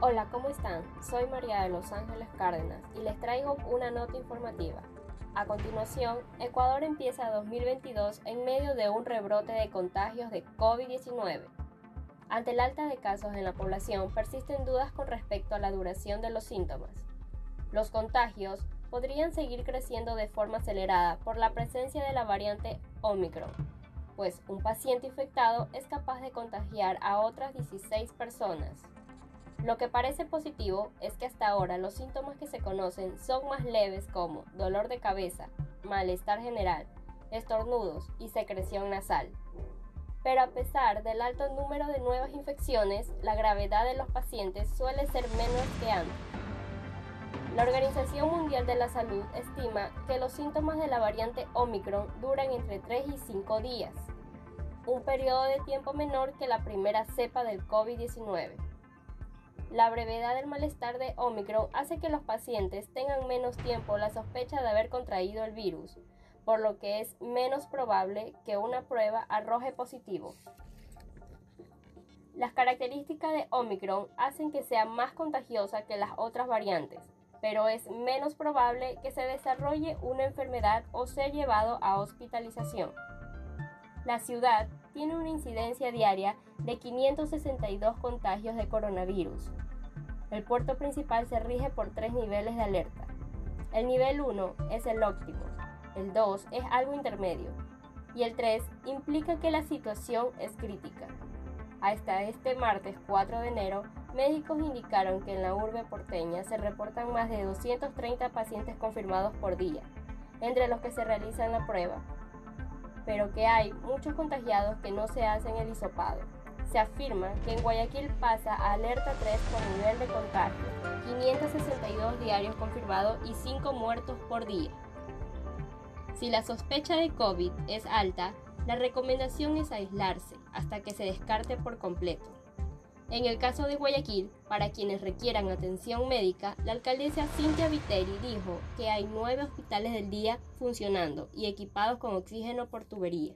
Hola, ¿cómo están? Soy María de Los Ángeles Cárdenas y les traigo una nota informativa. A continuación, Ecuador empieza 2022 en medio de un rebrote de contagios de COVID-19. Ante el alta de casos en la población, persisten dudas con respecto a la duración de los síntomas. Los contagios podrían seguir creciendo de forma acelerada por la presencia de la variante Omicron, pues un paciente infectado es capaz de contagiar a otras 16 personas. Lo que parece positivo es que hasta ahora los síntomas que se conocen son más leves como dolor de cabeza, malestar general, estornudos y secreción nasal. Pero a pesar del alto número de nuevas infecciones, la gravedad de los pacientes suele ser menos que antes. La Organización Mundial de la Salud estima que los síntomas de la variante Omicron duran entre 3 y 5 días, un periodo de tiempo menor que la primera cepa del COVID-19. La brevedad del malestar de Omicron hace que los pacientes tengan menos tiempo la sospecha de haber contraído el virus, por lo que es menos probable que una prueba arroje positivo. Las características de Omicron hacen que sea más contagiosa que las otras variantes, pero es menos probable que se desarrolle una enfermedad o sea llevado a hospitalización. La ciudad tiene una incidencia diaria de 562 contagios de coronavirus. El puerto principal se rige por tres niveles de alerta. El nivel 1 es el óptimo, el 2 es algo intermedio y el 3 implica que la situación es crítica. Hasta este martes 4 de enero, médicos indicaron que en la urbe porteña se reportan más de 230 pacientes confirmados por día, entre los que se realizan la prueba, pero que hay muchos contagiados que no se hacen el hisopado. Se afirma que en Guayaquil pasa a alerta 3 por nivel de contagio, 562 diarios confirmados y 5 muertos por día. Si la sospecha de COVID es alta, la recomendación es aislarse hasta que se descarte por completo. En el caso de Guayaquil, para quienes requieran atención médica, la alcaldesa Cintia Viteri dijo que hay nueve hospitales del día funcionando y equipados con oxígeno por tubería.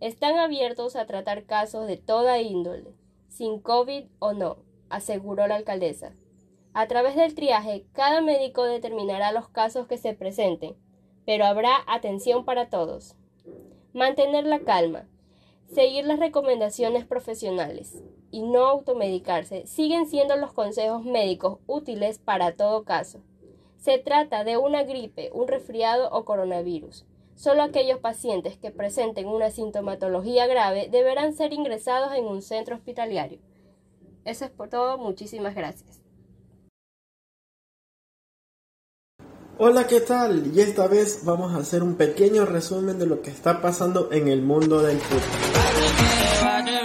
Están abiertos a tratar casos de toda índole, sin COVID o no, aseguró la alcaldesa. A través del triaje, cada médico determinará los casos que se presenten, pero habrá atención para todos. Mantener la calma, seguir las recomendaciones profesionales y no automedicarse siguen siendo los consejos médicos útiles para todo caso. Se trata de una gripe, un resfriado o coronavirus. Solo aquellos pacientes que presenten una sintomatología grave deberán ser ingresados en un centro hospitalario. Eso es por todo, muchísimas gracias. Hola, ¿qué tal? Y esta vez vamos a hacer un pequeño resumen de lo que está pasando en el mundo del fútbol.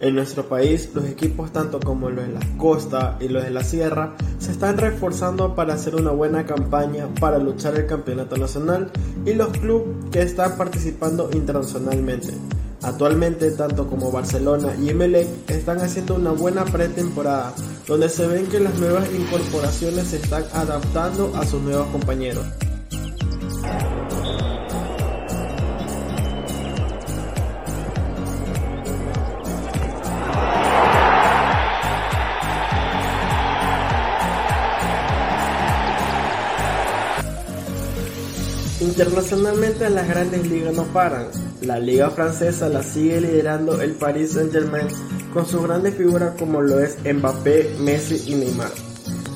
En nuestro país, los equipos tanto como los de la costa y los de la sierra se están reforzando para hacer una buena campaña para luchar el campeonato nacional y los clubes que están participando internacionalmente. Actualmente, tanto como Barcelona y Emelec están haciendo una buena pretemporada, donde se ven que las nuevas incorporaciones se están adaptando a sus nuevos compañeros. Internacionalmente las grandes ligas no paran. La liga francesa la sigue liderando el Paris Saint Germain con sus grandes figuras como lo es Mbappé, Messi y Neymar.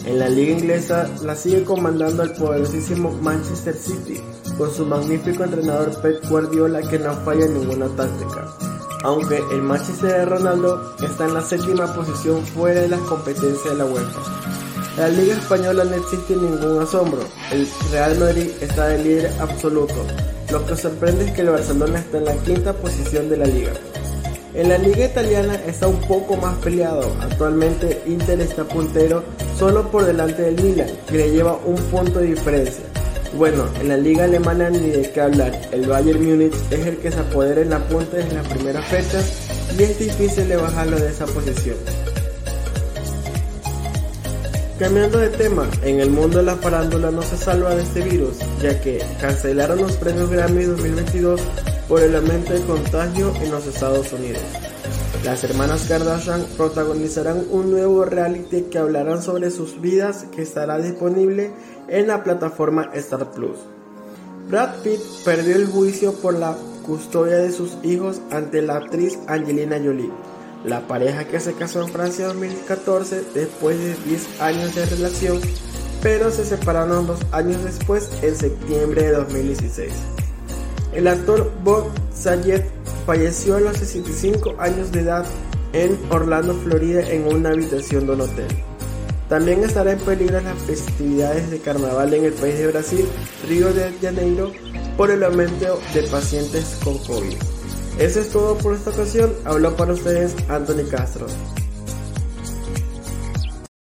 En la liga inglesa la sigue comandando el poderosísimo Manchester City con su magnífico entrenador Pep Guardiola que no falla en ninguna táctica. Aunque el Manchester de Ronaldo está en la séptima posición fuera de las competencias de la UEFA. La Liga Española no existe ningún asombro. El Real Madrid está de líder absoluto. Lo que sorprende es que el Barcelona está en la quinta posición de la liga. En la liga italiana está un poco más peleado. Actualmente Inter está puntero solo por delante del Milan, que le lleva un punto de diferencia. Bueno, en la liga alemana ni de qué hablar. El Bayern Múnich es el que se apodera en la punta desde las primeras fechas y es difícil de bajarlo de esa posición. Cambiando de tema, en el mundo de la farándula no se salva de este virus, ya que cancelaron los premios Grammy 2022 por el aumento de contagio en los Estados Unidos. Las hermanas Kardashian protagonizarán un nuevo reality que hablarán sobre sus vidas que estará disponible en la plataforma Star Plus. Brad Pitt perdió el juicio por la custodia de sus hijos ante la actriz Angelina Jolie. La pareja que se casó en Francia en 2014 después de 10 años de relación, pero se separaron dos años después en septiembre de 2016. El actor Bob Sayed falleció a los 65 años de edad en Orlando, Florida, en una habitación de un hotel. También estará en peligro las festividades de carnaval en el país de Brasil, Río de Janeiro, por el aumento de pacientes con COVID. Eso es todo por esta ocasión. Habló para ustedes Anthony Castro.